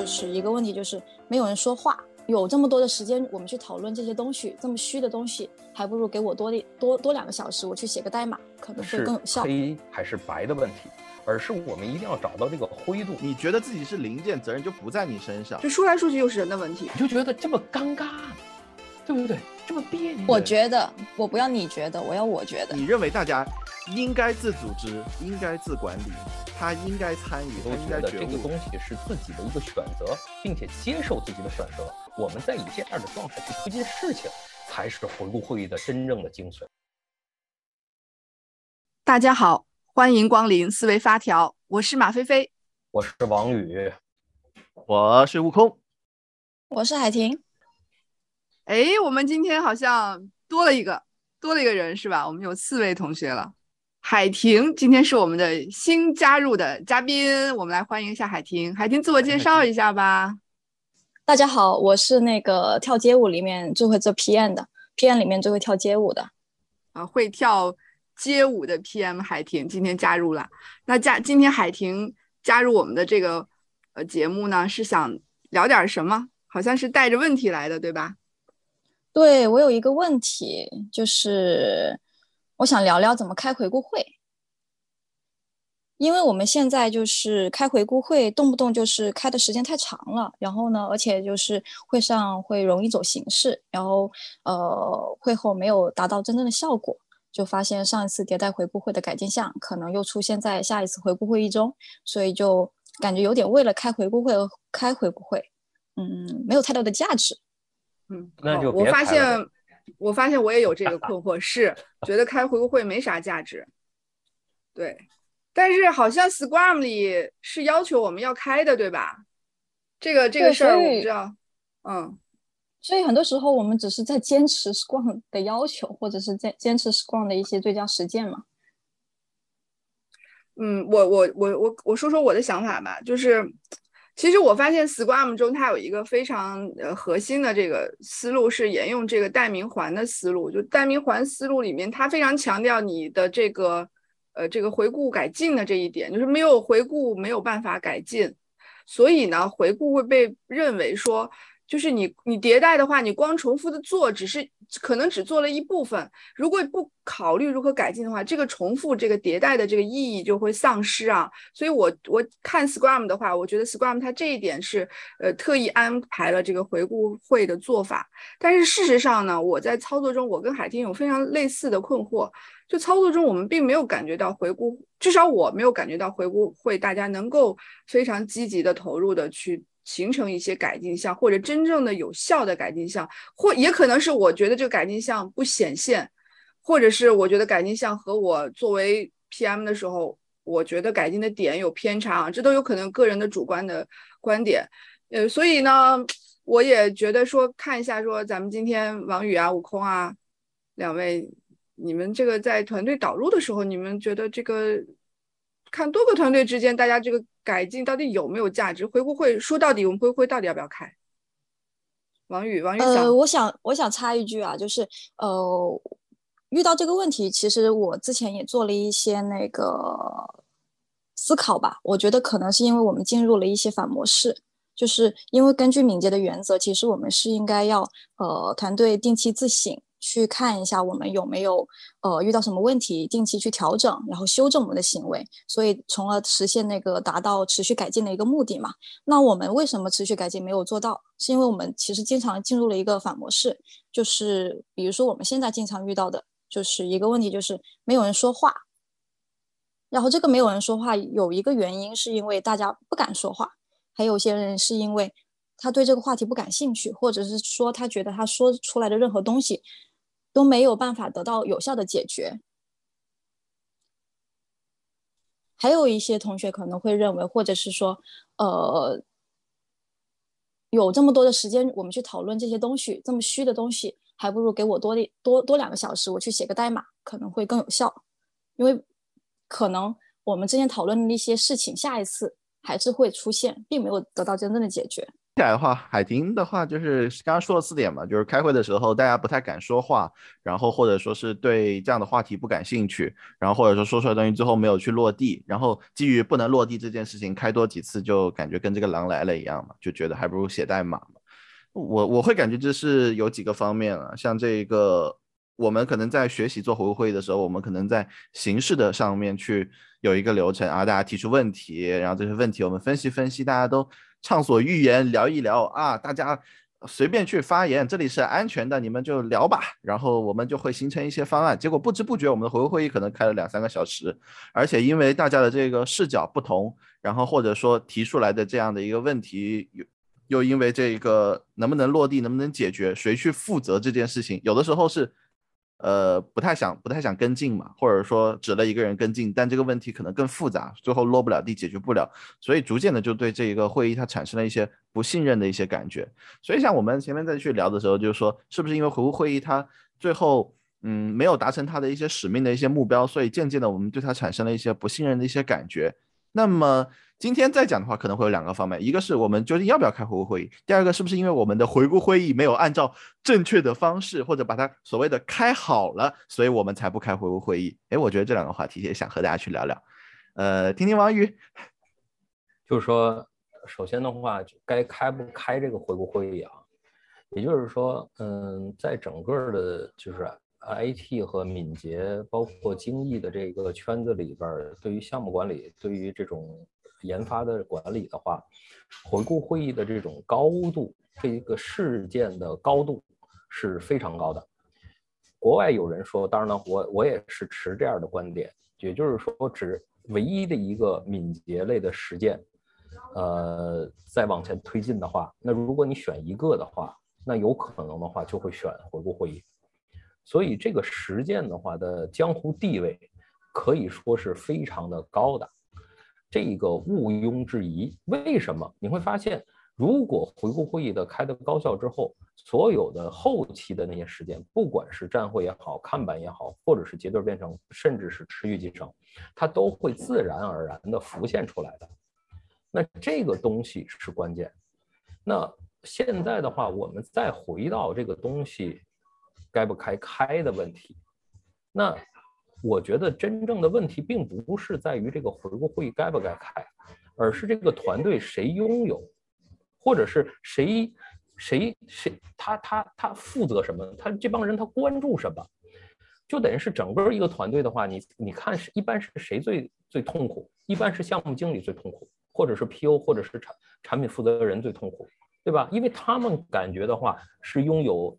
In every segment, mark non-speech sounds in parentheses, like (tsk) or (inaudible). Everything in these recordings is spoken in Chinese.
就是一个问题，就是没有人说话。有这么多的时间，我们去讨论这些东西，这么虚的东西，还不如给我多多多两个小时，我去写个代码，可能会更有效。黑还是白的问题，而是我们一定要找到这个灰度。你觉得自己是零件，责任就不在你身上。就说来说去又是人的问题，你就觉得这么尴尬，对不对？这么别扭。我觉得，我不要你觉得，我要我觉得。你认为大家应该自组织，应该自管理？他应该参与，都觉得这个东西是自己的一个选择，并且接受自己的选择。我们在以这样的状态去推进事情，才是回顾会议的真正的精髓。大家好，欢迎光临思维发条，我是马飞飞，我是王宇，我是悟空，我是海婷。哎，我们今天好像多了一个，多了一个人是吧？我们有四位同学了。海婷今天是我们的新加入的嘉宾，我们来欢迎一下海婷。海婷，自我介绍一下吧。大家好，我是那个跳街舞里面最会做 PM 的，PM 里面最会跳街舞的。啊，会跳街舞的 PM 海婷今天加入了。那加今天海婷加入我们的这个呃节目呢，是想聊点什么？好像是带着问题来的，对吧？对我有一个问题，就是。我想聊聊怎么开回顾会，因为我们现在就是开回顾会，动不动就是开的时间太长了，然后呢，而且就是会上会容易走形式，然后呃，会后没有达到真正的效果，就发现上一次迭代回顾会的改进项可能又出现在下一次回顾会议中，所以就感觉有点为了开回顾会而开回顾会，嗯，没有太大的价值。嗯，那就我发现。我发现我也有这个困惑，是觉得开回顾会没啥价值。对，但是好像 Scrum 里是要求我们要开的，对吧？这个这个事儿我不知道。嗯，所以很多时候我们只是在坚持 Scrum 的要求，或者是在坚持 Scrum 的一些最佳实践嘛。嗯，我我我我我说说我的想法吧，就是。其实我发现 Scrum 中它有一个非常呃核心的这个思路是沿用这个代名环的思路，就代名环思路里面，它非常强调你的这个呃这个回顾改进的这一点，就是没有回顾没有办法改进，所以呢回顾会被认为说。就是你，你迭代的话，你光重复的做，只是可能只做了一部分。如果不考虑如何改进的话，这个重复、这个迭代的这个意义就会丧失啊。所以，我我看 Scrum 的话，我觉得 Scrum 它这一点是呃特意安排了这个回顾会的做法。但是事实上呢，我在操作中，我跟海天有非常类似的困惑。就操作中，我们并没有感觉到回顾，至少我没有感觉到回顾会大家能够非常积极的投入的去。形成一些改进项，或者真正的有效的改进项，或也可能是我觉得这个改进项不显现，或者是我觉得改进项和我作为 PM 的时候，我觉得改进的点有偏差啊，这都有可能个人的主观的观点。呃，所以呢，我也觉得说看一下说咱们今天王宇啊、悟空啊两位，你们这个在团队导入的时候，你们觉得这个？看多个团队之间，大家这个改进到底有没有价值？回顾会说到底，我们回顾会到底要不要开？王宇，王宇想，呃，我想，我想插一句啊，就是呃，遇到这个问题，其实我之前也做了一些那个思考吧。我觉得可能是因为我们进入了一些反模式，就是因为根据敏捷的原则，其实我们是应该要呃团队定期自省。去看一下我们有没有呃遇到什么问题，定期去调整，然后修正我们的行为，所以从而实现那个达到持续改进的一个目的嘛。那我们为什么持续改进没有做到？是因为我们其实经常进入了一个反模式，就是比如说我们现在经常遇到的就是一个问题，就是没有人说话。然后这个没有人说话有一个原因是因为大家不敢说话，还有些人是因为他对这个话题不感兴趣，或者是说他觉得他说出来的任何东西。都没有办法得到有效的解决。还有一些同学可能会认为，或者是说，呃，有这么多的时间，我们去讨论这些东西，这么虚的东西，还不如给我多多多两个小时，我去写个代码，可能会更有效。因为可能我们之前讨论的那些事情，下一次还是会出现，并没有得到真正的解决。起来的话，海婷的话就是刚刚说了四点嘛，就是开会的时候大家不太敢说话，然后或者说是对这样的话题不感兴趣，然后或者说说出来东西最后没有去落地，然后基于不能落地这件事情，开多几次就感觉跟这个狼来了一样嘛，就觉得还不如写代码嘛。我我会感觉这是有几个方面啊，像这个我们可能在学习做回顾会议的时候，我们可能在形式的上面去有一个流程啊，大家提出问题，然后这些问题我们分析分析，大家都。畅所欲言，聊一聊啊！大家随便去发言，这里是安全的，你们就聊吧。然后我们就会形成一些方案。结果不知不觉，我们的回顾会议可能开了两三个小时，而且因为大家的这个视角不同，然后或者说提出来的这样的一个问题，又又因为这个能不能落地，能不能解决，谁去负责这件事情，有的时候是。呃，不太想不太想跟进嘛，或者说指了一个人跟进，但这个问题可能更复杂，最后落不了地，解决不了，所以逐渐的就对这一个会议它产生了一些不信任的一些感觉。所以像我们前面再去聊的时候，就是说是不是因为回顾会议它最后嗯没有达成它的一些使命的一些目标，所以渐渐的我们对它产生了一些不信任的一些感觉。那么。今天再讲的话，可能会有两个方面，一个是我们究竟要不要开回顾会议，第二个是不是因为我们的回顾会议没有按照正确的方式，或者把它所谓的开好了，所以我们才不开回顾会议。哎，我觉得这两个话题也想和大家去聊聊。呃，听听王宇，就是说，首先的话，该开不开这个回顾会议啊？也就是说，嗯，在整个的，就是 IT 和敏捷，包括精益的这个圈子里边，对于项目管理，对于这种。研发的管理的话，回顾会议的这种高度，这一个事件的高度是非常高的。国外有人说，当然了，我我也是持这样的观点，也就是说，只唯一的一个敏捷类的实践，呃，再往前推进的话，那如果你选一个的话，那有可能的话就会选回顾会议。所以这个实践的话的江湖地位可以说是非常的高的。这个毋庸置疑。为什么？你会发现，如果回顾会议的开的高效之后，所有的后期的那些时间，不管是站会也好，看板也好，或者是结对编程，甚至是持续集成，它都会自然而然的浮现出来的。那这个东西是关键。那现在的话，我们再回到这个东西该不开开的问题，那。我觉得真正的问题并不是在于这个回顾会议该不该开，而是这个团队谁拥有，或者是谁谁谁他他他负责什么，他这帮人他关注什么，就等于是整个一个团队的话，你你看是一般是谁最最痛苦？一般是项目经理最痛苦，或者是 PO 或者是产产品负责人最痛苦，对吧？因为他们感觉的话是拥有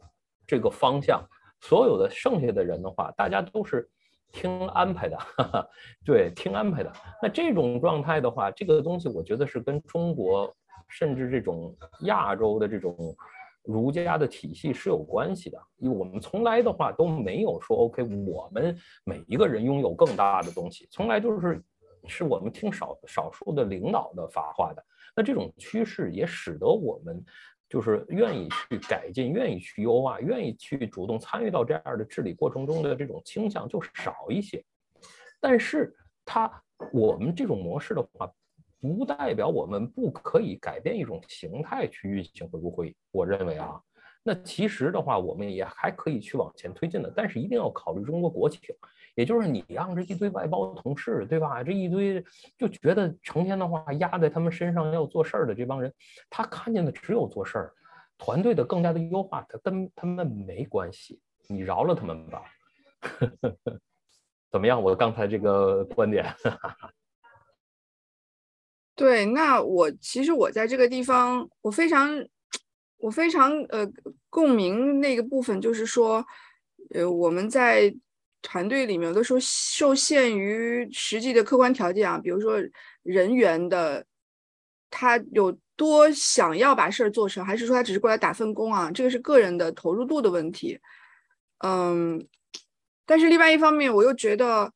这个方向，所有的剩下的人的话，大家都是。听安排的，(laughs) 对，听安排的。那这种状态的话，这个东西我觉得是跟中国甚至这种亚洲的这种儒家的体系是有关系的。因为我们从来的话都没有说 OK，我们每一个人拥有更大的东西，从来就是是我们听少少数的领导的发话的。那这种趋势也使得我们。就是愿意去改进，愿意去优化，愿意去主动参与到这样的治理过程中的这种倾向就少一些。但是它我们这种模式的话，不代表我们不可以改变一种形态去运行回顾会议。我认为啊，那其实的话，我们也还可以去往前推进的，但是一定要考虑中国国情。也就是你让这一堆外包的同事，对吧？这一堆就觉得成天的话压在他们身上要做事儿的这帮人，他看见的只有做事儿，团队的更加的优化，他跟他们没关系。你饶了他们吧。(laughs) 怎么样？我刚才这个观点。(laughs) 对，那我其实我在这个地方，我非常我非常呃共鸣那个部分，就是说，呃，我们在。团队里面有的时候受限于实际的客观条件啊，比如说人员的他有多想要把事儿做成，还是说他只是过来打份工啊？这个是个人的投入度的问题。嗯，但是另外一方面，我又觉得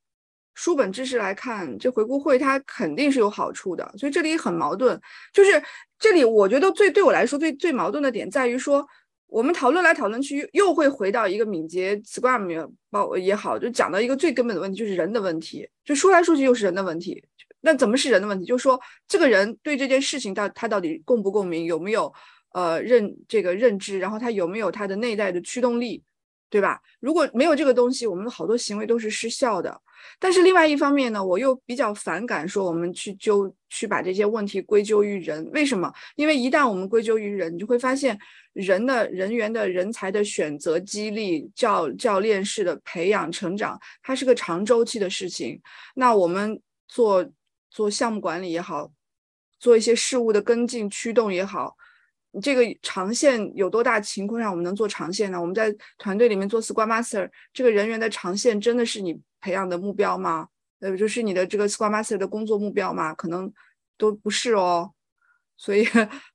书本知识来看，这回顾会它肯定是有好处的，所以这里很矛盾。就是这里我觉得最对我来说最最矛盾的点在于说。我们讨论来讨论去，又会回到一个敏捷 Scrum 包也好，就讲到一个最根本的问题，就是人的问题。就说来说去又是人的问题。那怎么是人的问题？就是说，这个人对这件事情到他到底共不共鸣，有没有呃认这个认知，然后他有没有他的内在的驱动力，对吧？如果没有这个东西，我们好多行为都是失效的。但是另外一方面呢，我又比较反感说我们去纠去把这些问题归咎于人。为什么？因为一旦我们归咎于人，你就会发现人的人员的人才的选择、激励、教教练式的培养、成长，它是个长周期的事情。那我们做。做项目管理也好，做一些事务的跟进驱动也好，这个长线有多大情况下我们能做长线呢？我们在团队里面做 Scrum Master，这个人员的长线真的是你培养的目标吗？呃，就是你的这个 Scrum Master 的工作目标吗？可能都不是哦。所以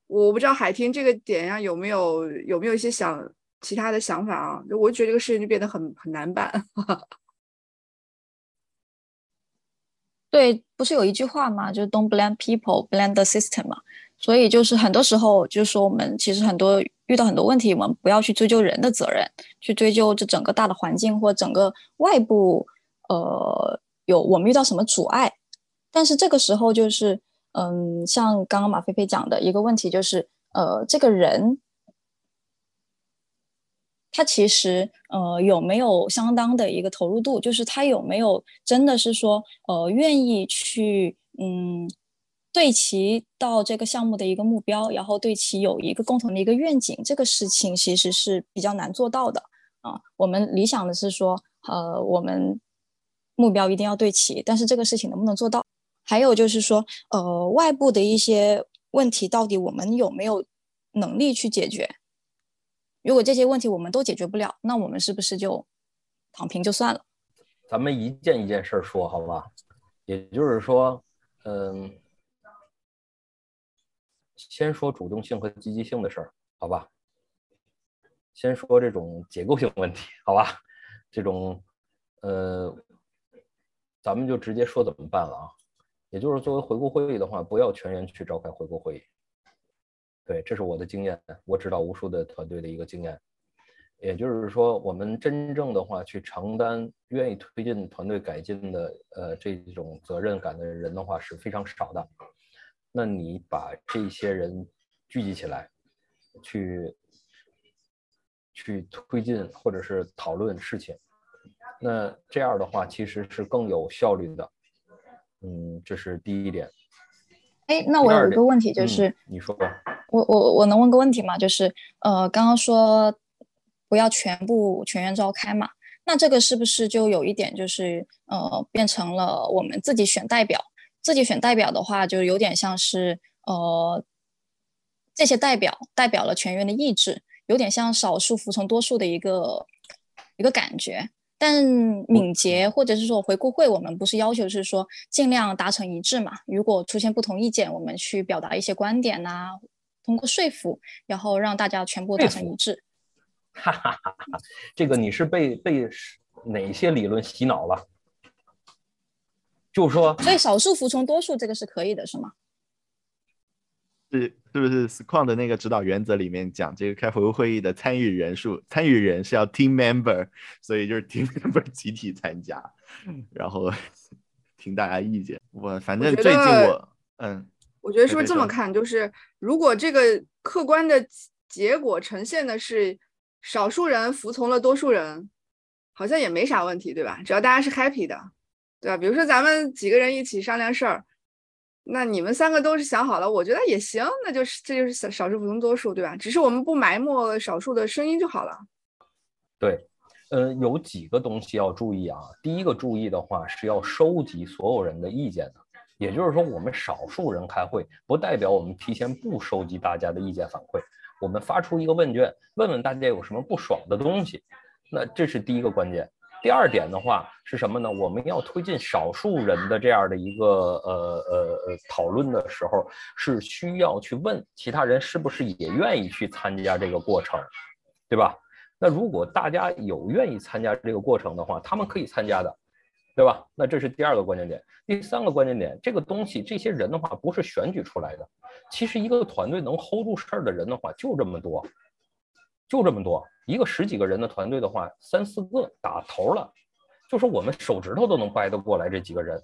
我不知道海听这个点上有没有有没有一些想其他的想法啊？我觉得这个事情就变得很很难办。(laughs) 对，不是有一句话嘛，就是 "Don't blame people, blame the system" 嘛。所以就是很多时候，就是说我们其实很多遇到很多问题，我们不要去追究人的责任，去追究这整个大的环境或整个外部，呃，有我们遇到什么阻碍。但是这个时候就是，嗯，像刚刚马菲菲讲的一个问题，就是呃，这个人。他其实呃有没有相当的一个投入度？就是他有没有真的是说呃愿意去嗯对齐到这个项目的一个目标，然后对其有一个共同的一个愿景，这个事情其实是比较难做到的啊。我们理想的是说呃我们目标一定要对齐，但是这个事情能不能做到？还有就是说呃外部的一些问题，到底我们有没有能力去解决？如果这些问题我们都解决不了，那我们是不是就躺平就算了？咱们一件一件事儿说，好吧？也就是说，嗯，先说主动性和积极性的事儿，好吧？先说这种结构性问题，好吧？这种，呃，咱们就直接说怎么办了啊？也就是作为回顾会议的话，不要全员去召开回顾会议。对，这是我的经验，我指导无数的团队的一个经验。也就是说，我们真正的话去承担、愿意推进团队改进的呃这种责任感的人的话是非常少的。那你把这些人聚集起来，去去推进或者是讨论事情，那这样的话其实是更有效率的。嗯，这是第一点。哎，那我有一个问题就是，你说吧。我我我能问个问题吗？就是呃，刚刚说不要全部全员召开嘛，那这个是不是就有一点就是呃，变成了我们自己选代表？自己选代表的话，就有点像是呃，这些代表代表了全员的意志，有点像少数服从多数的一个一个感觉。但敏捷或者是说回顾会，我们不是要求是说尽量达成一致嘛？如果出现不同意见，我们去表达一些观点呐。通过说服，然后让大家全部达成一致。(laughs) 哈哈哈哈这个你是被被哪些理论洗脑了？就是说，所以少数服从多数，这个是可以的，是吗？是是不是 Scrum 的那个指导原则里面讲，这个开回顾会议的参与人数，参与人是要 team member，所以就是 team (laughs) member 集体参加，然后 (laughs) 听大家意见。我反正最近我嗯。我觉得是不是这么看？就是如果这个客观的结果呈现的是少数人服从了多数人，好像也没啥问题，对吧？只要大家是 happy 的，对吧？比如说咱们几个人一起商量事儿，那你们三个都是想好了，我觉得也行，那就是这就是少少数服从多数，对吧？只是我们不埋没少数的声音就好了。对，呃，有几个东西要注意啊。第一个注意的话是要收集所有人的意见的。也就是说，我们少数人开会，不代表我们提前不收集大家的意见反馈。我们发出一个问卷，问问大家有什么不爽的东西。那这是第一个关键。第二点的话是什么呢？我们要推进少数人的这样的一个呃呃呃讨论的时候，是需要去问其他人是不是也愿意去参加这个过程，对吧？那如果大家有愿意参加这个过程的话，他们可以参加的。对吧？那这是第二个关键点。第三个关键点，这个东西，这些人的话不是选举出来的。其实一个团队能 hold 住事儿的人的话，就这么多，就这么多。一个十几个人的团队的话，三四个打头了，就是我们手指头都能掰得过来这几个人。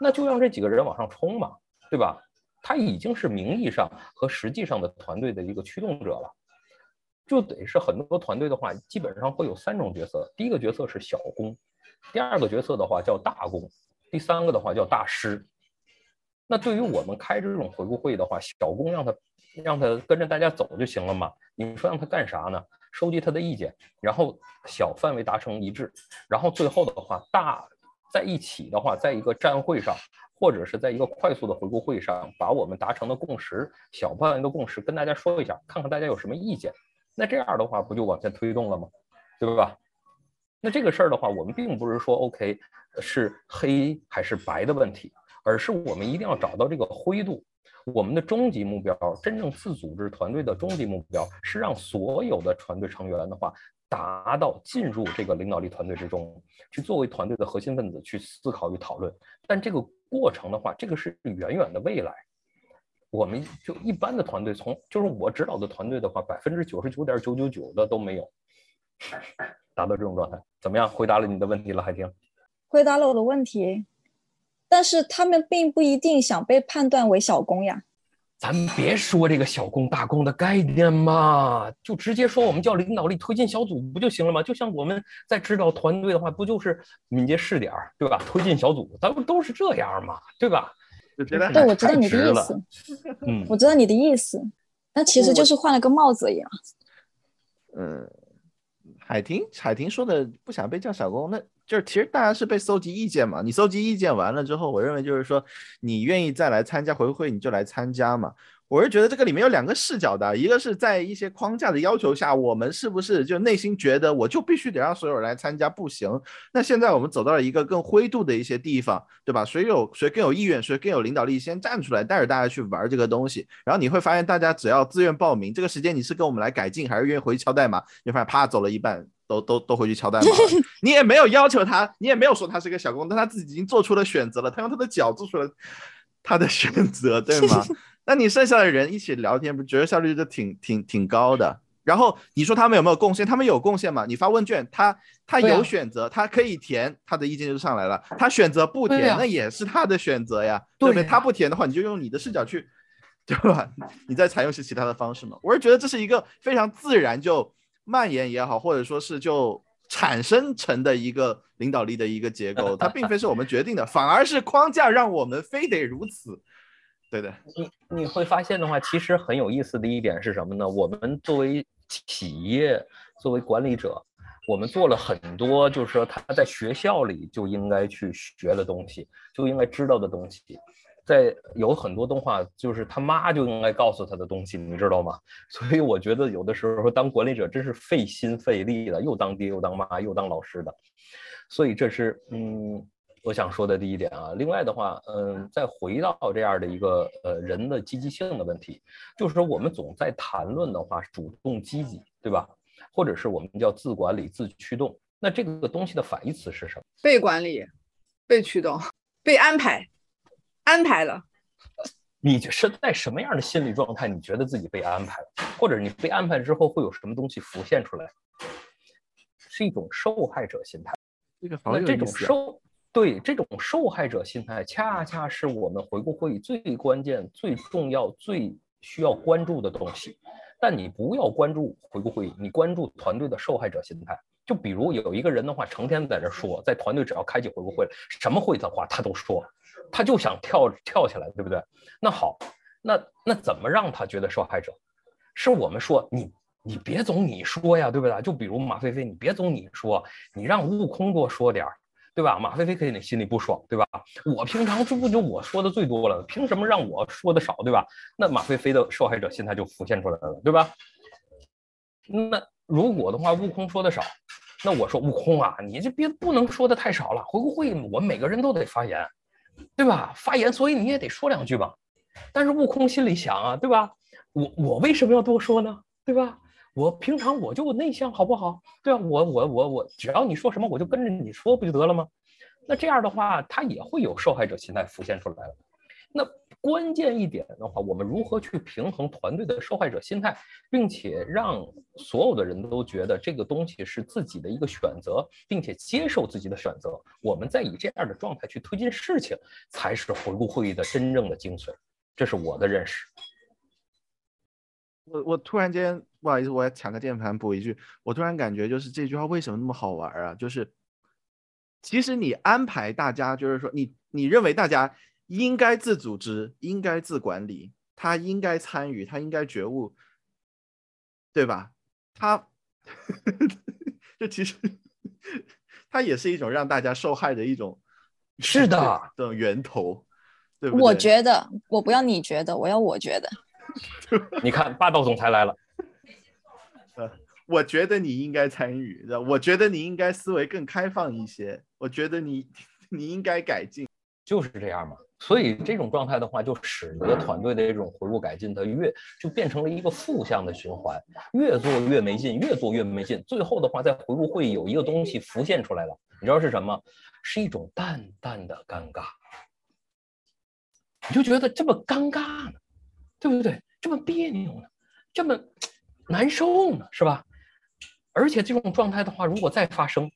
那就让这几个人往上冲嘛，对吧？他已经是名义上和实际上的团队的一个驱动者了，就得是很多团队的话，基本上会有三种角色。第一个角色是小工，第二个角色的话叫大工，第三个的话叫大师。那对于我们开这种回顾会的话，小工让他让他跟着大家走就行了嘛？你说让他干啥呢？收集他的意见，然后小范围达成一致，然后最后的话大在一起的话，在一个站会上。或者是在一个快速的回顾会上，把我们达成的共识、小范围的共识跟大家说一下，看看大家有什么意见。那这样的话，不就往前推动了吗？对吧？那这个事儿的话，我们并不是说 OK 是黑还是白的问题，而是我们一定要找到这个灰度。我们的终极目标，真正自组织团队的终极目标，是让所有的团队成员的话，达到进入这个领导力团队之中，去作为团队的核心分子去思考与讨论。但这个。过程的话，这个是远远的未来。我们就一般的团队，从就是我指导的团队的话，百分之九十九点九九九的都没有达到这种状态。怎么样？回答了你的问题了，海婷？回答了我的问题，但是他们并不一定想被判断为小工呀。咱别说这个小工大工的概念嘛，就直接说我们叫领导力推进小组不就行了吗？就像我们在指导团队的话，不就是敏捷试点对吧？推进小组，咱不都是这样嘛，对吧？对，我知道你的意思。嗯，我知道你的意思，那其实就是换了个帽子一样。嗯，海婷，海婷说的不想被叫小工，那。就是其实大家是被搜集意见嘛，你搜集意见完了之后，我认为就是说你愿意再来参加回馈，你就来参加嘛。我是觉得这个里面有两个视角的，一个是在一些框架的要求下，我们是不是就内心觉得我就必须得让所有人来参加不行？那现在我们走到了一个更灰度的一些地方，对吧？谁有谁更有意愿，谁更有领导力，先站出来带着大家去玩这个东西。然后你会发现，大家只要自愿报名，这个时间你是跟我们来改进，还是愿意回去敲代码？你发现啪走了一半，都都都回去敲代码。(laughs) 你也没有要求他，你也没有说他是个小工，但他自己已经做出了选择了，他用他的脚做出了他的选择，对吗？(laughs) 那你剩下的人一起聊天，不觉得效率就挺挺挺高的？然后你说他们有没有贡献？他们有贡献吗？你发问卷，他他有选择，他可以填，他的意见就上来了。他选择不填，那也是他的选择呀，对不对？他不填的话，你就用你的视角去，对吧？(laughs) 你再采用些其他的方式嘛。我是觉得这是一个非常自然就蔓延也好，或者说是就产生成的一个领导力的一个结构，(laughs) 它并非是我们决定的，反而是框架让我们非得如此。对的，你你会发现的话，其实很有意思的一点是什么呢？我们作为企业，作为管理者，我们做了很多，就是说他在学校里就应该去学的东西，就应该知道的东西，在有很多动画，就是他妈就应该告诉他的东西，你知道吗？(laughs) 所以我觉得有的时候说当管理者真是费心费力的，又当爹又当妈又当老师的，所以这是嗯。我想说的第一点啊，另外的话，嗯，再回到这样的一个呃人的积极性的问题，就是说我们总在谈论的话，主动积极，对吧？或者是我们叫自管理、自驱动，那这个东西的反义词是什么？被管理、被驱动、被安排、安排了。你是在什么样的心理状态？你觉得自己被安排了，或者你被安排之后会有什么东西浮现出来？是一种受害者心态。这个好有这种受。对这种受害者心态，恰恰是我们回顾会议最关键、最重要、最需要关注的东西。但你不要关注回顾会议，你关注团队的受害者心态。就比如有一个人的话，成天在这说，在团队只要开起回顾会，什么会的话他都说，他就想跳跳起来，对不对？那好，那那怎么让他觉得受害者？是我们说你你别总你说呀，对不对？就比如马飞飞，你别总你说，你让悟空多说点儿。对吧？马飞飞肯定心里不爽，对吧？我平常这不就我说的最多了，凭什么让我说的少，对吧？那马飞飞的受害者心态就浮现出来了，对吧？那如果的话，悟空说的少，那我说悟空啊，你这别不能说的太少了。回顾会我们每个人都得发言，对吧？发言，所以你也得说两句吧。但是悟空心里想啊，对吧？我我为什么要多说呢？对吧？我平常我就内向，好不好？对啊，我我我我，只要你说什么，我就跟着你说，不就得了吗？那这样的话，他也会有受害者心态浮现出来了。那关键一点的话，我们如何去平衡团队的受害者心态，并且让所有的人都觉得这个东西是自己的一个选择，并且接受自己的选择，我们再以这样的状态去推进事情，才是回顾会议的真正的精髓。这是我的认识。我我突然间不好意思，我要抢个键盘补一句，我突然感觉就是这句话为什么那么好玩啊？就是其实你安排大家，就是说你你认为大家。应该自组织，应该自管理，他应该参与，他应该觉悟，对吧？他，(laughs) 这其实他也是一种让大家受害的一种，是的 (laughs) 的源头，对不对？我觉得，我不要你觉得，我要我觉得。(laughs) 你看，霸道总裁来了。呃，我觉得你应该参与，我觉得你应该思维更开放一些，我觉得你你应该改进，就是这样嘛。所以这种状态的话，就使得团队的这种回顾改进的越就变成了一个负向的循环，越做越没劲，越做越没劲。最后的话，在回顾会有一个东西浮现出来了，你知道是什么？是一种淡淡的尴尬。你就觉得这么尴尬呢，对不对？这么别扭呢，这么难受呢，是吧？而且这种状态的话，如果再发生。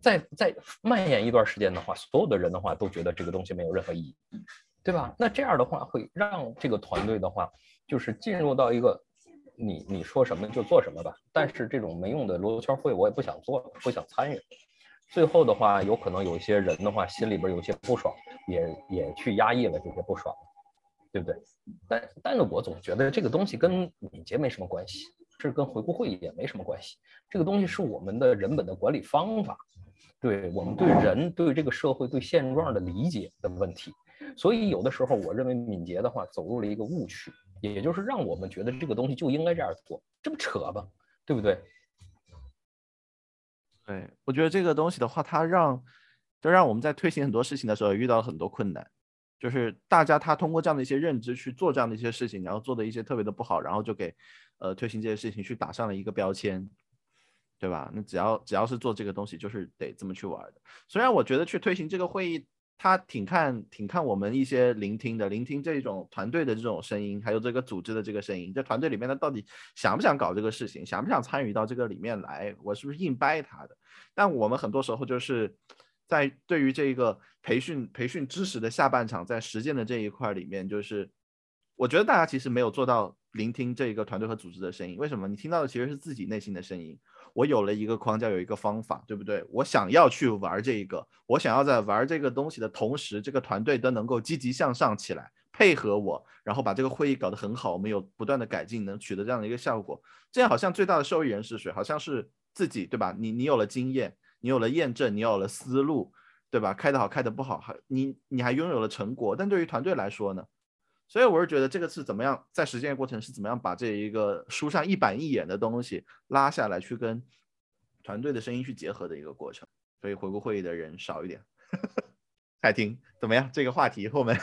再再蔓延一段时间的话，所有的人的话都觉得这个东西没有任何意义，对吧？那这样的话会让这个团队的话，就是进入到一个你你说什么就做什么吧。但是这种没用的罗圈会我也不想做，不想参与。最后的话，有可能有一些人的话心里边有些不爽，也也去压抑了这些不爽，对不对？但但是我总觉得这个东西跟敏捷没什么关系。这跟回顾会议也没什么关系，这个东西是我们的人本的管理方法，对我们对人、对这个社会、对现状的理解的问题。所以有的时候，我认为敏捷的话走入了一个误区，也就是让我们觉得这个东西就应该这样做，这不扯吧？对不对？对，我觉得这个东西的话，它让就让我们在推行很多事情的时候遇到了很多困难，就是大家他通过这样的一些认知去做这样的一些事情，然后做的一些特别的不好，然后就给。呃，推行这些事情去打上了一个标签，对吧？那只要只要是做这个东西，就是得这么去玩的。虽然我觉得去推行这个会议，他挺看挺看我们一些聆听的，聆听这种团队的这种声音，还有这个组织的这个声音。在团队里面他到底想不想搞这个事情，想不想参与到这个里面来？我是不是硬掰他的？但我们很多时候就是在对于这个培训培训知识的下半场，在实践的这一块里面，就是我觉得大家其实没有做到。聆听这个团队和组织的声音，为什么？你听到的其实是自己内心的声音。我有了一个框架，有一个方法，对不对？我想要去玩这一个，我想要在玩这个东西的同时，这个团队都能够积极向上起来，配合我，然后把这个会议搞得很好。我们有不断的改进，能取得这样的一个效果。这样好像最大的受益人是谁？好像是自己，对吧？你你有了经验，你有了验证，你有了思路，对吧？开得好，开得不好，还你你还拥有了成果。但对于团队来说呢？所以我是觉得这个是怎么样在实践过程是怎么样把这一个书上一板一眼的东西拉下来，去跟团队的声音去结合的一个过程。所以回顾会议的人少一点，(laughs) 海婷怎么样？这个话题后面，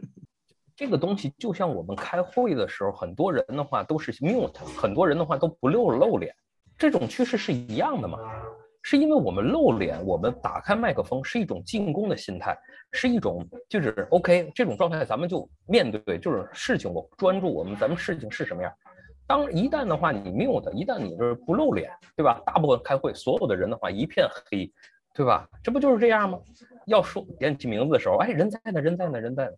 (laughs) 这个东西就像我们开会的时候，很多人的话都是 mute，很多人的话都不露露脸，这种趋势是一样的嘛？是因为我们露脸，我们打开麦克风是一种进攻的心态，是一种就是 OK 这种状态，咱们就面对就是事情，我专注我们咱们事情是什么样。当一旦的话你 mute，一旦你就是不露脸，对吧？大部分开会所有的人的话一片黑，对吧？这不就是这样吗？要说点起名字的时候，哎，人在呢，人在呢，人在呢。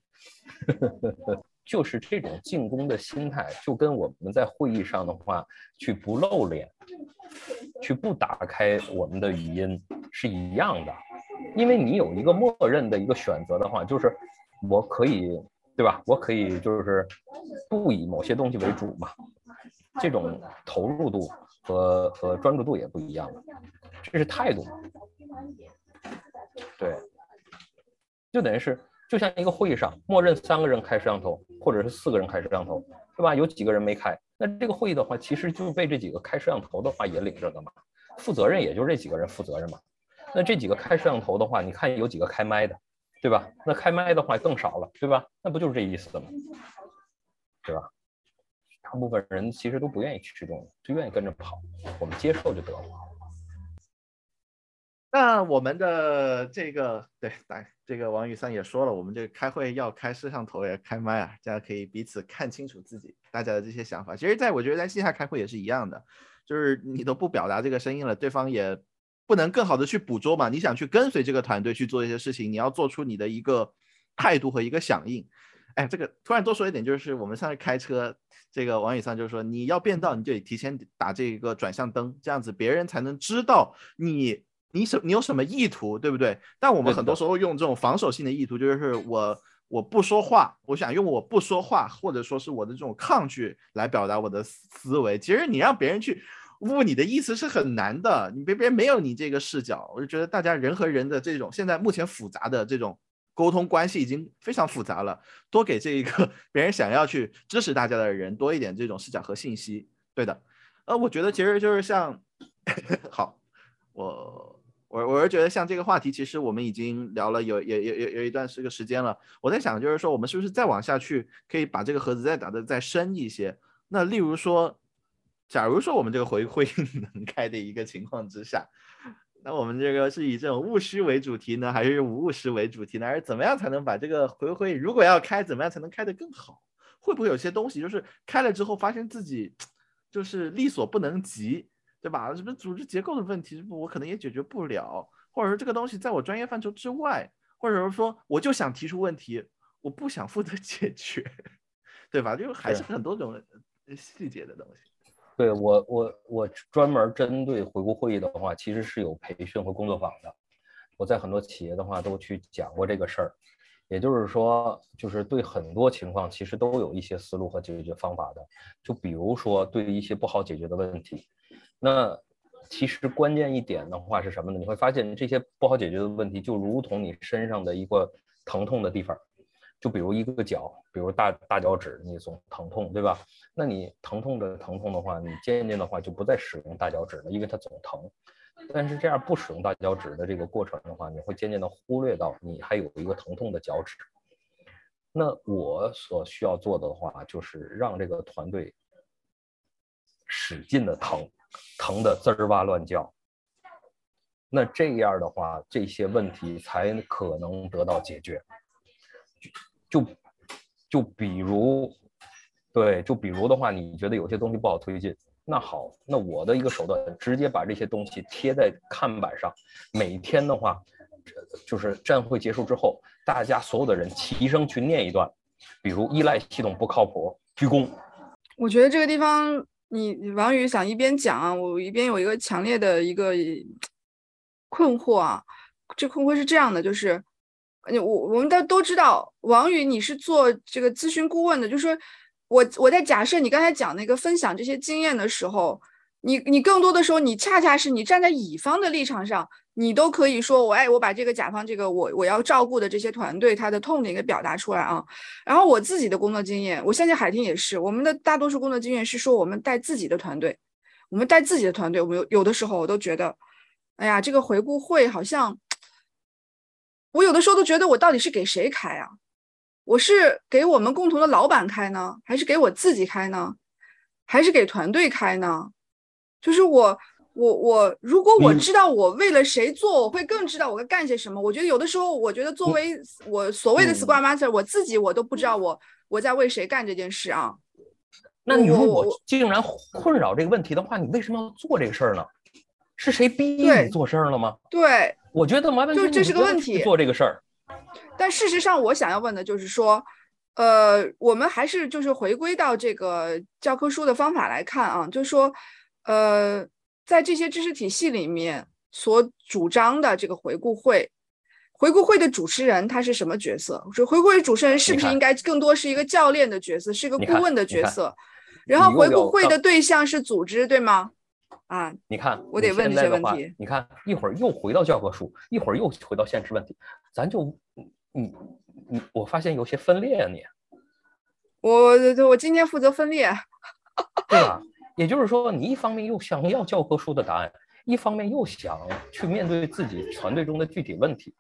(laughs) 就是这种进攻的心态，就跟我们在会议上的话，去不露脸，去不打开我们的语音是一样的。因为你有一个默认的一个选择的话，就是我可以，对吧？我可以就是不以某些东西为主嘛。这种投入度和和专注度也不一样，这是态度。对，就等于是。就像一个会议上，默认三个人开摄像头，或者是四个人开摄像头，对吧？有几个人没开，那这个会议的话，其实就是被这几个开摄像头的话也领着的嘛。负责任也就这几个人负责任嘛。那这几个开摄像头的话，你看有几个开麦的，对吧？那开麦的话更少了，对吧？那不就是这意思吗？对吧？大部分人其实都不愿意去这种，就愿意跟着跑，我们接受就得了。那我们的这个对，来这个王宇三也说了，我们这个开会要开摄像头，也开麦啊，大家可以彼此看清楚自己大家的这些想法。其实，在我觉得在线下开会也是一样的，就是你都不表达这个声音了，对方也不能更好的去捕捉嘛。你想去跟随这个团队去做一些事情，你要做出你的一个态度和一个响应。哎，这个突然多说一点，就是我们上次开车，这个王宇桑就说，你要变道，你就得提前打这个转向灯，这样子别人才能知道你。你什你有什么意图，对不对？但我们很多时候用这种防守性的意图，就是我我不说话，我想用我不说话，或者说是我的这种抗拒来表达我的思维。其实你让别人去悟你的意思是很难的，你别别人没有你这个视角。我就觉得大家人和人的这种现在目前复杂的这种沟通关系已经非常复杂了，多给这一个 (laughs) 别人想要去支持大家的人多一点这种视角和信息。对的，呃，我觉得其实就是像 (laughs) 好，我。我我是觉得像这个话题，其实我们已经聊了有也也有有一段是个时间了。我在想，就是说我们是不是再往下去，可以把这个盒子再打得再深一些？那例如说，假如说我们这个回会能开的一个情况之下，那我们这个是以这种务实为主题呢，还是无务实为主题呢？还是怎么样才能把这个回会如果要开，怎么样才能开得更好？会不会有些东西就是开了之后发现自己 (tsk) 就是力所不能及？对吧？什么组织结构的问题，我可能也解决不了，或者说这个东西在我专业范畴之外，或者是说我就想提出问题，我不想负责 (laughs) 解决，对吧？就还是很多种细节的东西。对我，我我专门针对回顾会议的话，其实是有培训和工作坊的。我在很多企业的话都去讲过这个事儿，也就是说，就是对很多情况其实都有一些思路和解决方法的。就比如说对于一些不好解决的问题。那其实关键一点的话是什么呢？你会发现这些不好解决的问题，就如同你身上的一个疼痛的地方，就比如一个脚，比如大大脚趾，你总疼痛，对吧？那你疼痛的疼痛的话，你渐渐的话就不再使用大脚趾了，因为它总疼。但是这样不使用大脚趾的这个过程的话，你会渐渐的忽略到你还有一个疼痛的脚趾。那我所需要做的话，就是让这个团队使劲的疼。疼得滋儿哇乱叫，那这样的话，这些问题才可能得到解决。就就比如，对，就比如的话，你觉得有些东西不好推进，那好，那我的一个手段，直接把这些东西贴在看板上，每天的话，就是站会结束之后，大家所有的人齐声去念一段，比如依赖系统不靠谱，鞠躬。我觉得这个地方。你王宇想一边讲啊，我一边有一个强烈的一个 (tsk) 困惑啊。这困惑是这样的，就是我我们都都知道，王宇你是做这个咨询顾问的，就是说我我在假设你刚才讲那个分享这些经验的时候，你你更多的时候，你恰恰是你站在乙方的立场上。你都可以说我哎，我把这个甲方这个我我要照顾的这些团队他的痛点给表达出来啊。然后我自己的工作经验，我相信海天也是，我们的大多数工作经验是说我们带自己的团队，我们带自己的团队，我们有有的时候我都觉得，哎呀，这个回顾会好像，我有的时候都觉得我到底是给谁开啊？我是给我们共同的老板开呢，还是给我自己开呢？还是给团队开呢？就是我。我我如果我知道我为了谁做，我会更知道我该干些什么。我觉得有的时候，我觉得作为我所谓的 Scrum Master，我自己我都不知道我我在为谁干这件事啊。那你说我竟然困扰这个问题的话，你为什么要做这个事儿呢？是谁逼你做事儿了吗？对，我觉得完完全全这是个问题。做这个事儿，但事实上，我想要问的就是说，呃，我们还是就是回归到这个教科书的方法来看啊，就是说，呃。在这些知识体系里面所主张的这个回顾会，回顾会的主持人他是什么角色？说回顾会主持人是不是应该更多是一个教练的角色，是一个顾问的角色？然后回顾会的对象是组织，对吗？啊，你看，我得问这些问题。你看，一会儿又回到教科书，一会儿又回到现实问题，咱就，你你，我发现有些分裂啊，你。我我今天负责分裂，(laughs) 对吧？也就是说，你一方面又想要教科书的答案，一方面又想去面对自己团队中的具体问题。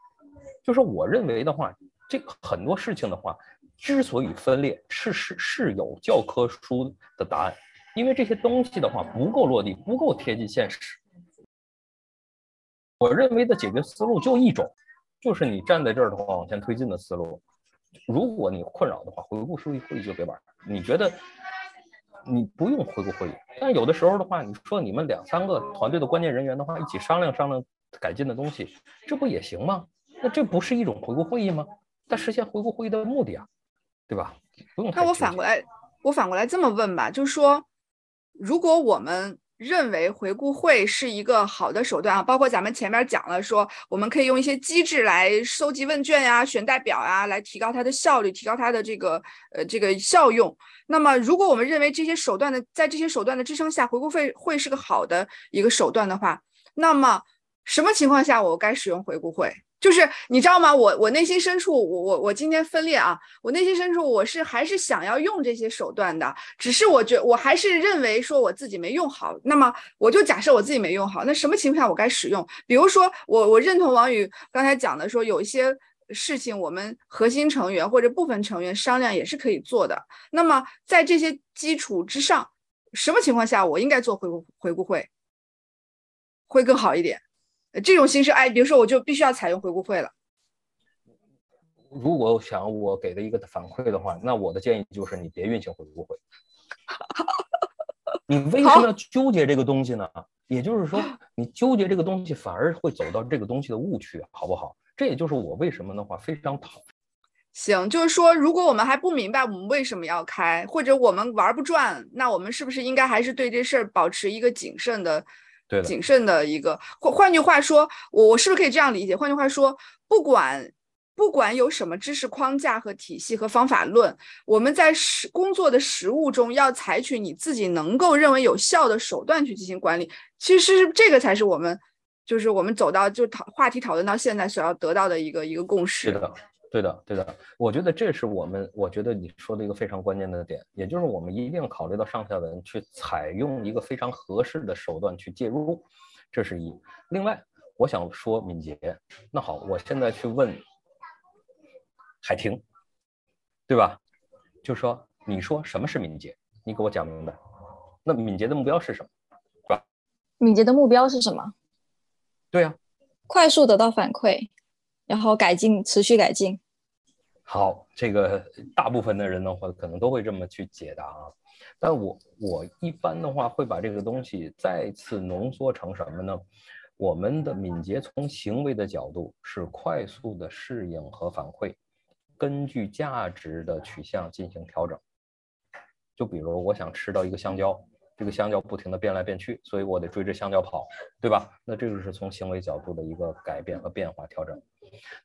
就是我认为的话，这很多事情的话，之所以分裂，是是是有教科书的答案，因为这些东西的话不够落地，不够贴近现实。我认为的解决思路就一种，就是你站在这儿的话往前推进的思路。如果你困扰的话，回顾会议会议就别玩。你觉得你不用回顾会议，但有的时候的话，你说你们两三个团队的关键人员的话，一起商量商量改进的东西，这不也行吗？那这不是一种回顾会议吗？在实现回顾会议的目的啊，对吧？不用。那我反过来，我反过来这么问吧，就是说，如果我们。认为回顾会是一个好的手段啊，包括咱们前面讲了，说我们可以用一些机制来收集问卷呀、选代表呀，来提高它的效率，提高它的这个呃这个效用。那么，如果我们认为这些手段的在这些手段的支撑下，回顾会会是个好的一个手段的话，那么什么情况下我该使用回顾会？就是你知道吗？我我内心深处，我我我今天分裂啊！我内心深处我是还是想要用这些手段的，只是我觉我还是认为说我自己没用好。那么我就假设我自己没用好，那什么情况下我该使用？比如说我我认同王宇刚才讲的，说有一些事情我们核心成员或者部分成员商量也是可以做的。那么在这些基础之上，什么情况下我应该做回顾回顾会会更好一点？这种形式，哎，比如说我就必须要采用回顾会了。如果想我给的一个反馈的话，那我的建议就是你别运行回顾会。(laughs) 你为什么要纠结这个东西呢？也就是说，你纠结这个东西，反而会走到这个东西的误区，好不好？这也就是我为什么的话非常讨。行，就是说，如果我们还不明白我们为什么要开，或者我们玩不转，那我们是不是应该还是对这事儿保持一个谨慎的？谨慎的一个，换换句话说，我我是不是可以这样理解？换句话说，不管不管有什么知识框架和体系和方法论，我们在实工作的实务中要采取你自己能够认为有效的手段去进行管理。其实这个才是我们，就是我们走到就讨话题讨论到现在所要得到的一个一个共识。是的。对的，对的，我觉得这是我们，我觉得你说的一个非常关键的点，也就是我们一定考虑到上下文，去采用一个非常合适的手段去介入，这是一。另外，我想说敏捷，那好，我现在去问海婷，对吧？就说你说什么是敏捷？你给我讲明白。那敏捷的目标是什么？是吧？敏捷的目标是什么？对呀，快速得到反馈。然后改进，持续改进。好，这个大部分的人的话，可能都会这么去解答啊。但我我一般的话，会把这个东西再次浓缩成什么呢？我们的敏捷从行为的角度是快速的适应和反馈，根据价值的取向进行调整。就比如我想吃到一个香蕉，这个香蕉不停的变来变去，所以我得追着香蕉跑，对吧？那这就是从行为角度的一个改变和变化调整。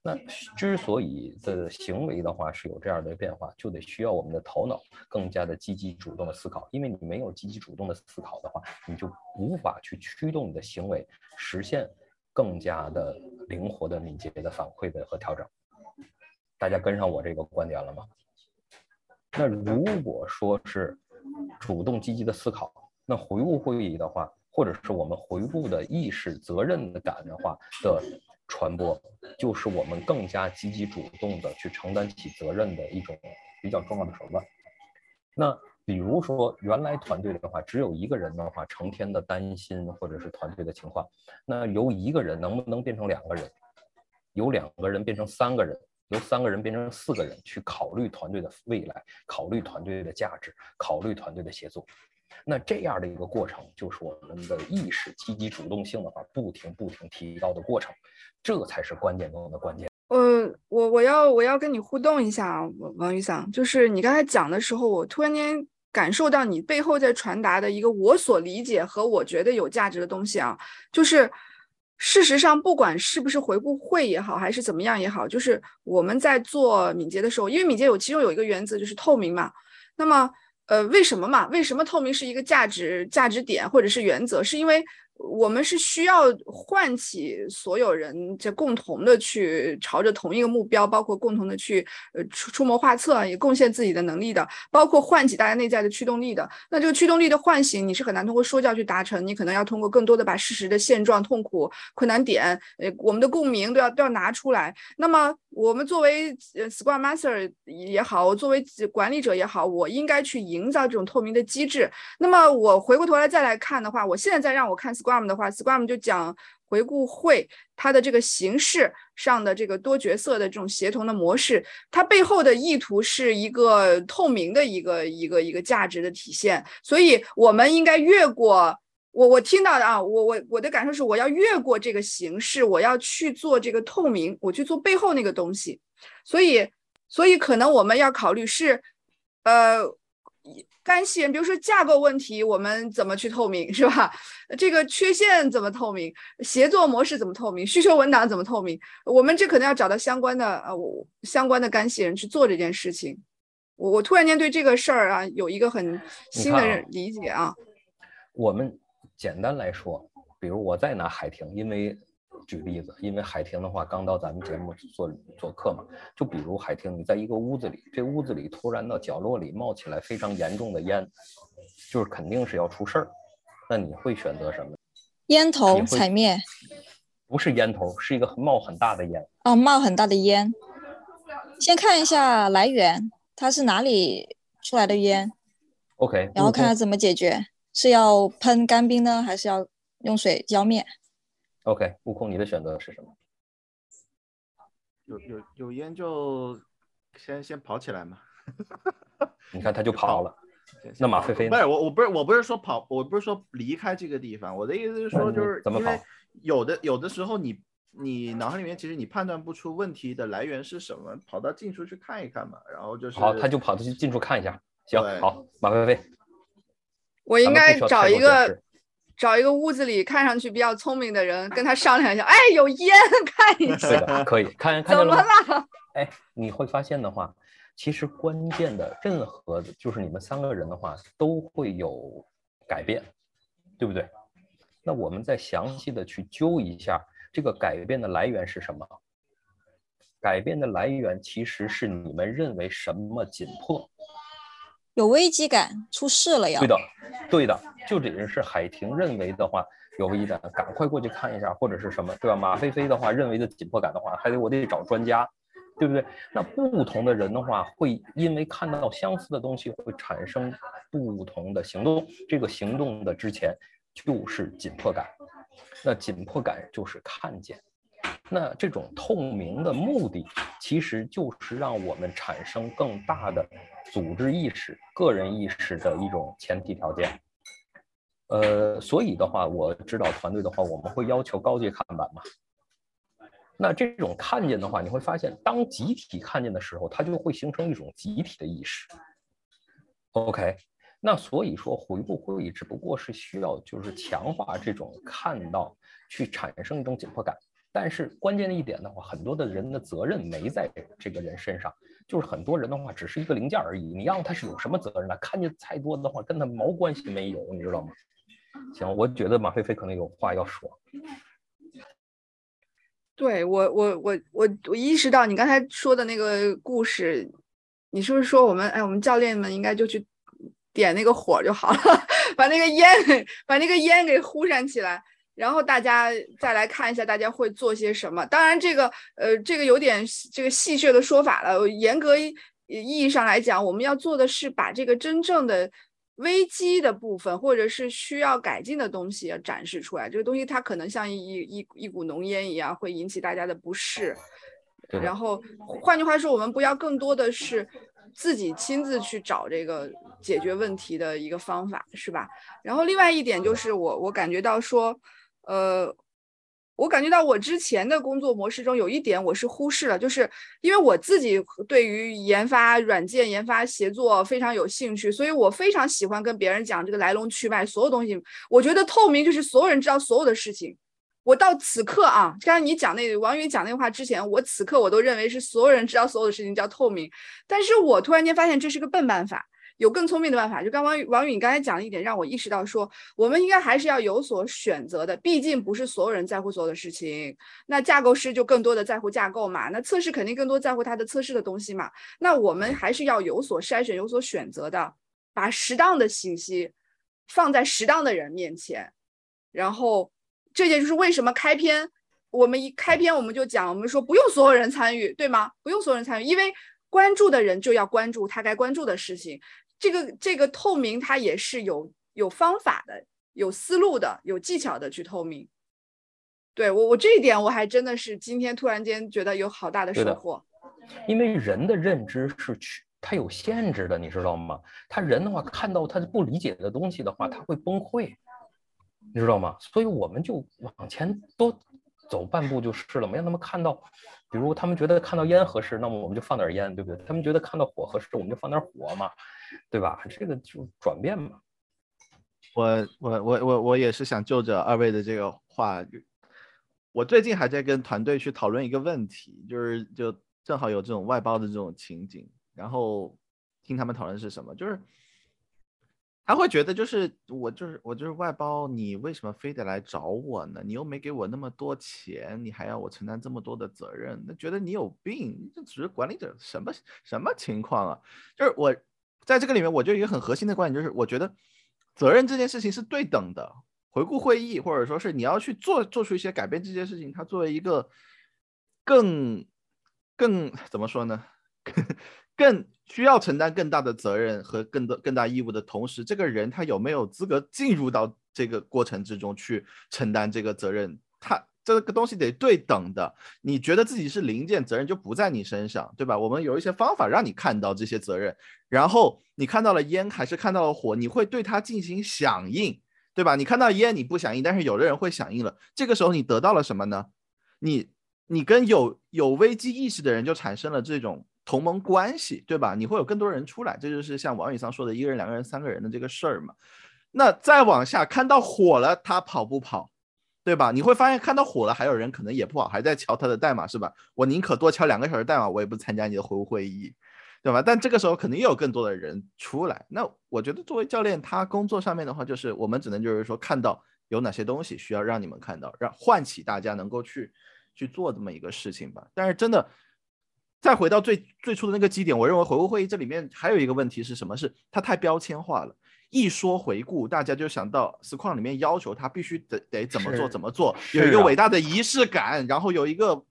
那之所以的行为的话是有这样的变化，就得需要我们的头脑更加的积极主动的思考。因为你没有积极主动的思考的话，你就无法去驱动你的行为，实现更加的灵活的、敏捷的反馈的和调整。大家跟上我这个观点了吗？那如果说是主动积极的思考，那回顾会议的话，或者是我们回顾的意识、责任感的话的。传播就是我们更加积极主动的去承担起责任的一种比较重要的手段。那比如说，原来团队的话，只有一个人的话，成天的担心或者是团队的情况，那由一个人能不能变成两个人？由两个人变成三个人？由三个人变成四个人？去考虑团队的未来，考虑团队的价值，考虑团队的协作。那这样的一个过程，就是我们的意识积极主动性的话，不停不停提高的过程，这才是关键中的关键。呃，我我要我要跟你互动一下啊，王王宇桑，就是你刚才讲的时候，我突然间感受到你背后在传达的一个我所理解和我觉得有价值的东西啊，就是事实上，不管是不是回顾会也好，还是怎么样也好，就是我们在做敏捷的时候，因为敏捷有其中有一个原则就是透明嘛，那么。呃，为什么嘛？为什么透明是一个价值价值点或者是原则？是因为。我们是需要唤起所有人，这共同的去朝着同一个目标，包括共同的去呃出出谋划策，也贡献自己的能力的，包括唤起大家内在的驱动力的。那这个驱动力的唤醒，你是很难通过说教去达成，你可能要通过更多的把事实的现状、痛苦、困难点，呃，我们的共鸣都要都要拿出来。那么我们作为呃 Scrum Master 也好，作为管理者也好，我应该去营造这种透明的机制。那么我回过头来再来看的话，我现在再让我看。Scrum 的话，Scrum 就讲回顾会它的这个形式上的这个多角色的这种协同的模式，它背后的意图是一个透明的一个一个一个价值的体现，所以我们应该越过我我听到的啊，我我我的感受是我要越过这个形式，我要去做这个透明，我去做背后那个东西，所以所以可能我们要考虑是，呃。干系人，比如说架构问题，我们怎么去透明，是吧？这个缺陷怎么透明？协作模式怎么透明？需求文档怎么透明？我们这可能要找到相关的呃，相关的干系人去做这件事情。我我突然间对这个事儿啊有一个很新的理解啊。我们简单来说，比如我再拿海婷，因为。举例子，因为海婷的话刚到咱们节目做做客嘛，就比如海婷，你在一个屋子里，这屋子里突然的角落里冒起来非常严重的烟，就是肯定是要出事儿。那你会选择什么？烟头踩灭？不是烟头，是一个冒很大的烟。哦，冒很大的烟。先看一下来源，它是哪里出来的烟？OK。然后看它怎么解决，是要喷干冰呢，还是要用水浇灭？OK，悟空，你的选择是什么？有有有烟就先先跑起来嘛。(laughs) 你看他就跑了。那马飞飞不是我，我不是我不是说跑，我不是说离开这个地方。我的意思是说，就是怎么跑？有的有的时候，你你脑海里面其实你判断不出问题的来源是什么，跑到近处去看一看嘛。然后就是好，他就跑到去近处看一下。行，好，马飞飞。我应该找一个。找一个屋子里看上去比较聪明的人，跟他商量一下。哎，有烟，(laughs) 看一下。是的，可以看。看怎么了？哎，你会发现的话，其实关键的任何就是你们三个人的话都会有改变，对不对？那我们再详细的去揪一下这个改变的来源是什么？改变的来源其实是你们认为什么紧迫？有危机感，出事了呀！对的，对的，就这人是海婷认为的话有危机感，赶快过去看一下，或者是什么，对吧？马飞飞的话认为的紧迫感的话，还得我得找专家，对不对？那不同的人的话，会因为看到相似的东西，会产生不同的行动。这个行动的之前就是紧迫感，那紧迫感就是看见。那这种透明的目的，其实就是让我们产生更大的组织意识、个人意识的一种前提条件。呃，所以的话，我指导团队的话，我们会要求高阶看板嘛。那这种看见的话，你会发现，当集体看见的时候，它就会形成一种集体的意识。OK，那所以说回顾会议只不过是需要就是强化这种看到，去产生一种紧迫感。但是关键的一点的话，很多的人的责任没在这个人身上，就是很多人的话只是一个零件而已。你让他是有什么责任呢？看见太多的话，跟他毛关系没有，你知道吗？行，我觉得马飞飞可能有话要说。对我，我，我，我，我意识到你刚才说的那个故事，你是不是说我们，哎，我们教练们应该就去点那个火就好了，(laughs) 把那个烟，把那个烟给呼扇起来。然后大家再来看一下，大家会做些什么？当然，这个呃，这个有点这个戏谑的说法了。严格意义上来讲，我们要做的是把这个真正的危机的部分，或者是需要改进的东西展示出来。这个东西它可能像一一一股浓烟一样，会引起大家的不适。然后换句话说，我们不要更多的是自己亲自去找这个解决问题的一个方法，是吧？然后另外一点就是我我感觉到说。呃，我感觉到我之前的工作模式中有一点我是忽视了，就是因为我自己对于研发软件、研发协作非常有兴趣，所以我非常喜欢跟别人讲这个来龙去脉，所有东西。我觉得透明就是所有人知道所有的事情。我到此刻啊，刚才你讲那王宇讲那话之前，我此刻我都认为是所有人知道所有的事情叫透明，但是我突然间发现这是个笨办法。有更聪明的办法，就刚王宇王宇，你刚才讲了一点，让我意识到说，我们应该还是要有所选择的。毕竟不是所有人在乎所有的事情。那架构师就更多的在乎架构嘛，那测试肯定更多在乎他的测试的东西嘛。那我们还是要有所筛选、有所选择的，把适当的信息放在适当的人面前。然后，这也就是为什么开篇我们一开篇我们就讲，我们说不用所有人参与，对吗？不用所有人参与，因为关注的人就要关注他该关注的事情。这个这个透明，它也是有有方法的，有思路的，有技巧的去透明。对我，我这一点我还真的是今天突然间觉得有好大的收获。因为人的认知是去，它有限制的，你知道吗？他人的话看到他不理解的东西的话，他会崩溃，你知道吗？所以我们就往前多走半步就是了嘛，让他们看到，比如他们觉得看到烟合适，那么我们就放点烟，对不对？他们觉得看到火合适，我们就放点火嘛，对吧？这个就转变嘛。我我我我我也是想就着二位的这个话，我最近还在跟团队去讨论一个问题，就是就正好有这种外包的这种情景，然后听他们讨论是什么，就是他会觉得就是我就是我就是外包，你为什么非得来找我呢？你又没给我那么多钱，你还要我承担这么多的责任，那觉得你有病，这只是管理者什么什么情况啊？就是我在这个里面，我就一个很核心的观点，就是我觉得。责任这件事情是对等的。回顾会议，或者说是你要去做做出一些改变，这件事情它作为一个更更怎么说呢？更需要承担更大的责任和更多更大义务的同时，这个人他有没有资格进入到这个过程之中去承担这个责任？他这个东西得对等的。你觉得自己是零件，责任就不在你身上，对吧？我们有一些方法让你看到这些责任，然后你看到了烟还是看到了火，你会对它进行响应，对吧？你看到烟你不响应，但是有的人会响应了。这个时候你得到了什么呢？你你跟有有危机意识的人就产生了这种同盟关系，对吧？你会有更多人出来，这就是像王宇桑说的一个人、两个人、三个人的这个事儿嘛。那再往下看到火了，他跑不跑？对吧？你会发现看到火了，还有人可能也不好，还在敲他的代码，是吧？我宁可多敲两个小时代码，我也不参加你的会务会议，对吧？但这个时候肯定又有更多的人出来。那我觉得作为教练，他工作上面的话，就是我们只能就是说看到有哪些东西需要让你们看到，让唤起大家能够去去做这么一个事情吧。但是真的，再回到最最初的那个基点，我认为回顾会议这里面还有一个问题是什么？是它太标签化了。一说回顾，大家就想到实况里面要求他必须得得怎么做怎么做，有一个伟大的仪式感，然后有一个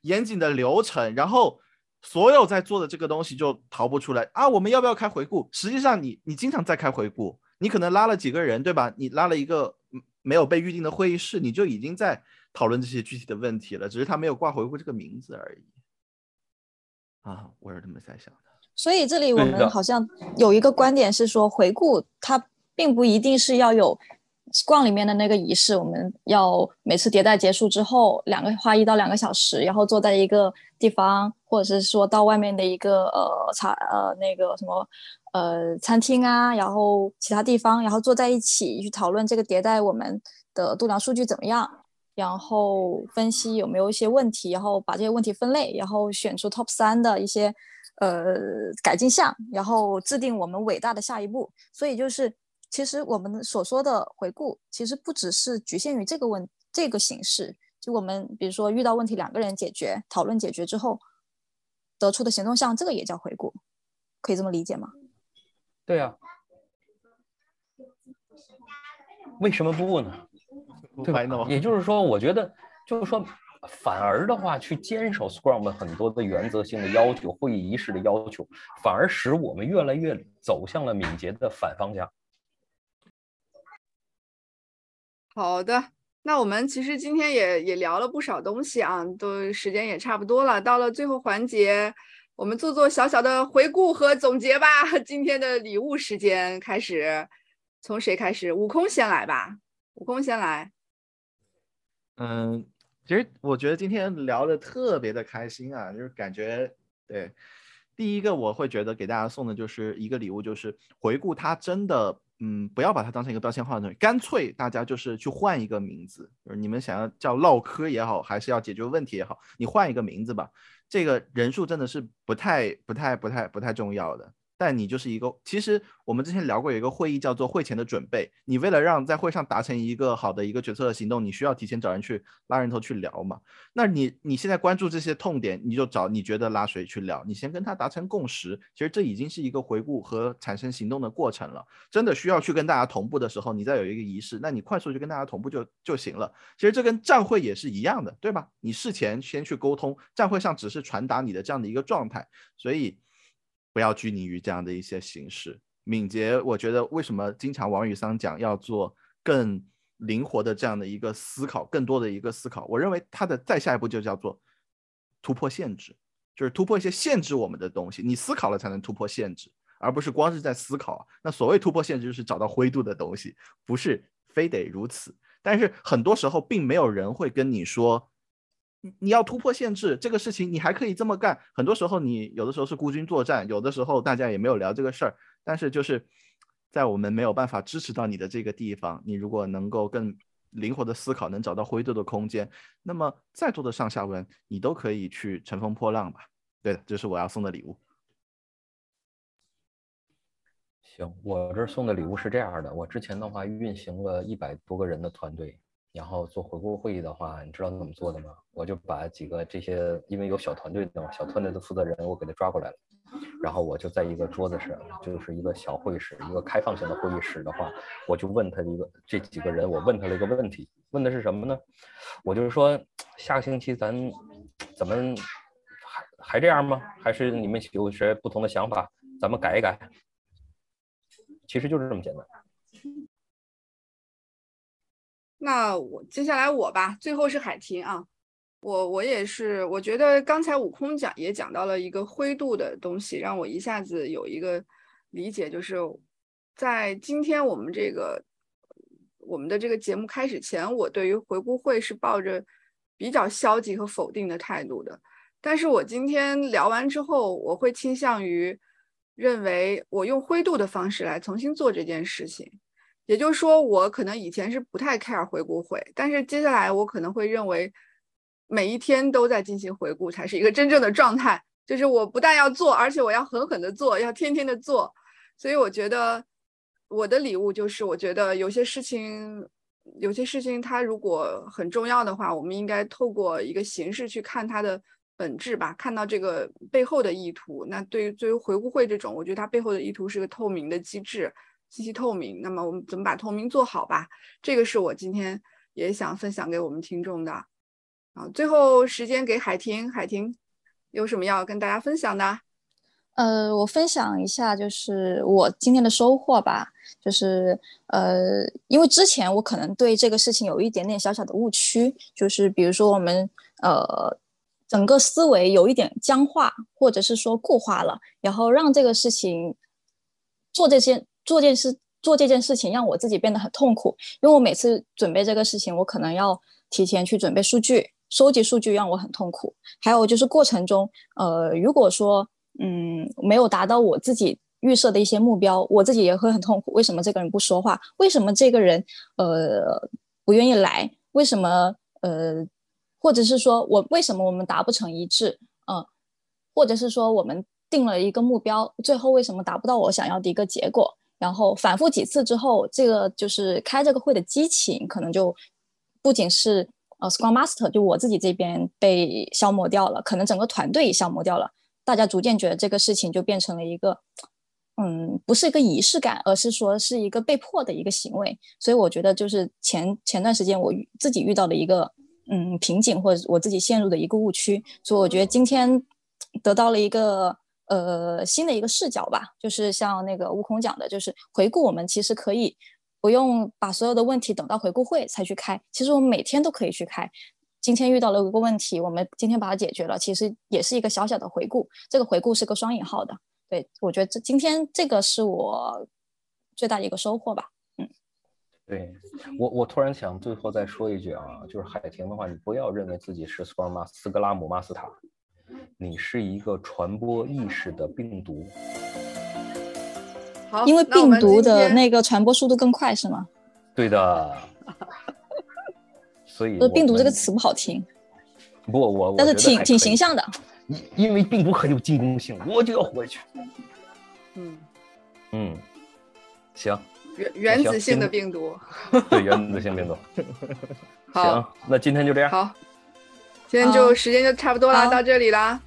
严谨的流程，然后所有在做的这个东西就逃不出来啊！我们要不要开回顾？实际上你你经常在开回顾，你可能拉了几个人，对吧？你拉了一个没有被预定的会议室，你就已经在讨论这些具体的问题了，只是他没有挂回顾这个名字而已。啊，我是这么在想的。所以这里我们好像有一个观点是说，回顾它并不一定是要有逛里面的那个仪式，我们要每次迭代结束之后，两个花一到两个小时，然后坐在一个地方，或者是说到外面的一个呃茶呃那个什么呃餐厅啊，然后其他地方，然后坐在一起去讨论这个迭代我们的度量数据怎么样，然后分析有没有一些问题，然后把这些问题分类，然后选出 top 三的一些。呃，改进项，然后制定我们伟大的下一步。所以就是，其实我们所说的回顾，其实不只是局限于这个问这个形式。就我们比如说遇到问题，两个人解决、讨论解决之后得出的行动项，这个也叫回顾，可以这么理解吗？对呀。为什么不呢？对吧？也就是说，我觉得就是说。反而的话，去坚守 Scrum 很多的原则性的要求、会议仪式的要求，反而使我们越来越走向了敏捷的反方向。好的，那我们其实今天也也聊了不少东西啊，都时间也差不多了。到了最后环节，我们做做小小的回顾和总结吧。(laughs) 今天的礼物时间开始，从谁开始？悟空先来吧。悟空先来。嗯。其实我觉得今天聊的特别的开心啊，就是感觉对。第一个我会觉得给大家送的就是一个礼物，就是回顾它真的，嗯，不要把它当成一个标签化的东西，干脆大家就是去换一个名字，就是你们想要叫唠嗑也好，还是要解决问题也好，你换一个名字吧。这个人数真的是不太、不太、不太、不太重要的。但你就是一个，其实我们之前聊过有一个会议叫做会前的准备。你为了让在会上达成一个好的一个决策的行动，你需要提前找人去拉人头去聊嘛？那你你现在关注这些痛点，你就找你觉得拉谁去聊，你先跟他达成共识。其实这已经是一个回顾和产生行动的过程了。真的需要去跟大家同步的时候，你再有一个仪式，那你快速去跟大家同步就就行了。其实这跟站会也是一样的，对吧？你事前先去沟通，站会上只是传达你的这样的一个状态，所以。不要拘泥于这样的一些形式，敏捷。我觉得为什么经常王宇桑讲要做更灵活的这样的一个思考，更多的一个思考。我认为它的再下一步就叫做突破限制，就是突破一些限制我们的东西。你思考了才能突破限制，而不是光是在思考。那所谓突破限制，就是找到灰度的东西，不是非得如此。但是很多时候，并没有人会跟你说，你要突破限制这个事情，你还可以这么干。很多时候，你有的时候是孤军作战，有的时候大家也没有聊这个事儿。但是就是在我们没有办法支持到你的这个地方，你如果能够更灵活的思考，能找到灰度的空间，那么再多的上下文，你都可以去乘风破浪吧。对，这是我要送的礼物。行，我这送的礼物是这样的。我之前的话运行了一百多个人的团队，然后做回顾会议的话，你知道怎么做的吗？我就把几个这些，因为有小团队的嘛，小团队的负责人，我给他抓过来了，然后我就在一个桌子上，就是一个小会议室，一个开放性的会议室的话，我就问他一个这几个人，我问他了一个问题，问的是什么呢？我就是说，下个星期咱怎么还还这样吗？还是你们有谁不同的想法？咱们改一改。其实就是这么简单。那我接下来我吧，最后是海婷啊，我我也是，我觉得刚才悟空讲也讲到了一个灰度的东西，让我一下子有一个理解，就是在今天我们这个我们的这个节目开始前，我对于回顾会是抱着比较消极和否定的态度的，但是我今天聊完之后，我会倾向于。认为我用灰度的方式来重新做这件事情，也就是说，我可能以前是不太 care 回顾会，但是接下来我可能会认为每一天都在进行回顾才是一个真正的状态。就是我不但要做，而且我要狠狠的做，要天天的做。所以我觉得我的礼物就是，我觉得有些事情，有些事情它如果很重要的话，我们应该透过一个形式去看它的。本质吧，看到这个背后的意图。那对于对于回顾会这种，我觉得它背后的意图是个透明的机制，信息透明。那么我们怎么把透明做好吧？这个是我今天也想分享给我们听众的。啊，最后时间给海婷，海婷有什么要跟大家分享的？呃，我分享一下，就是我今天的收获吧。就是呃，因为之前我可能对这个事情有一点点小小的误区，就是比如说我们呃。整个思维有一点僵化，或者是说固化了，然后让这个事情做这件做件事做这件事情，让我自己变得很痛苦。因为我每次准备这个事情，我可能要提前去准备数据，收集数据让我很痛苦。还有就是过程中，呃，如果说嗯没有达到我自己预设的一些目标，我自己也会很痛苦。为什么这个人不说话？为什么这个人呃不愿意来？为什么呃？或者是说我为什么我们达不成一致？嗯，或者是说我们定了一个目标，最后为什么达不到我想要的一个结果？然后反复几次之后，这个就是开这个会的激情，可能就不仅是呃 Scrum Master，就我自己这边被消磨掉了，可能整个团队也消磨掉了。大家逐渐觉得这个事情就变成了一个，嗯，不是一个仪式感，而是说是一个被迫的一个行为。所以我觉得就是前前段时间我自己遇到的一个。嗯，瓶颈或者我自己陷入的一个误区，所以我觉得今天得到了一个呃新的一个视角吧，就是像那个悟空讲的，就是回顾我们其实可以不用把所有的问题等到回顾会才去开，其实我们每天都可以去开。今天遇到了一个问题，我们今天把它解决了，其实也是一个小小的回顾，这个回顾是个双引号的。对我觉得这今天这个是我最大的一个收获吧。嗯对我，我突然想最后再说一句啊，就是海婷的话，你不要认为自己是斯格马斯格拉姆马斯塔，你是一个传播意识的病毒。好，因为病毒的那个传播速度更快，是吗？对的。(laughs) 所以，病毒这个词不好听。不，我但是挺挺形象的。因因为病毒很有进攻性，我就要活下去。嗯嗯，行。原原子性的病毒，对原子性病毒。(laughs) 好，那今天就这样。好，今天就时间就差不多了，到这里啦。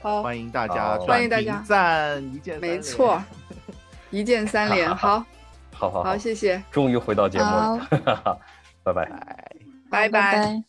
好，欢迎大家，欢迎大家。赞一键，没错，(laughs) 一键三连。好，好。好好，谢谢。终于回到节目了，(laughs) 拜。拜，拜。拜。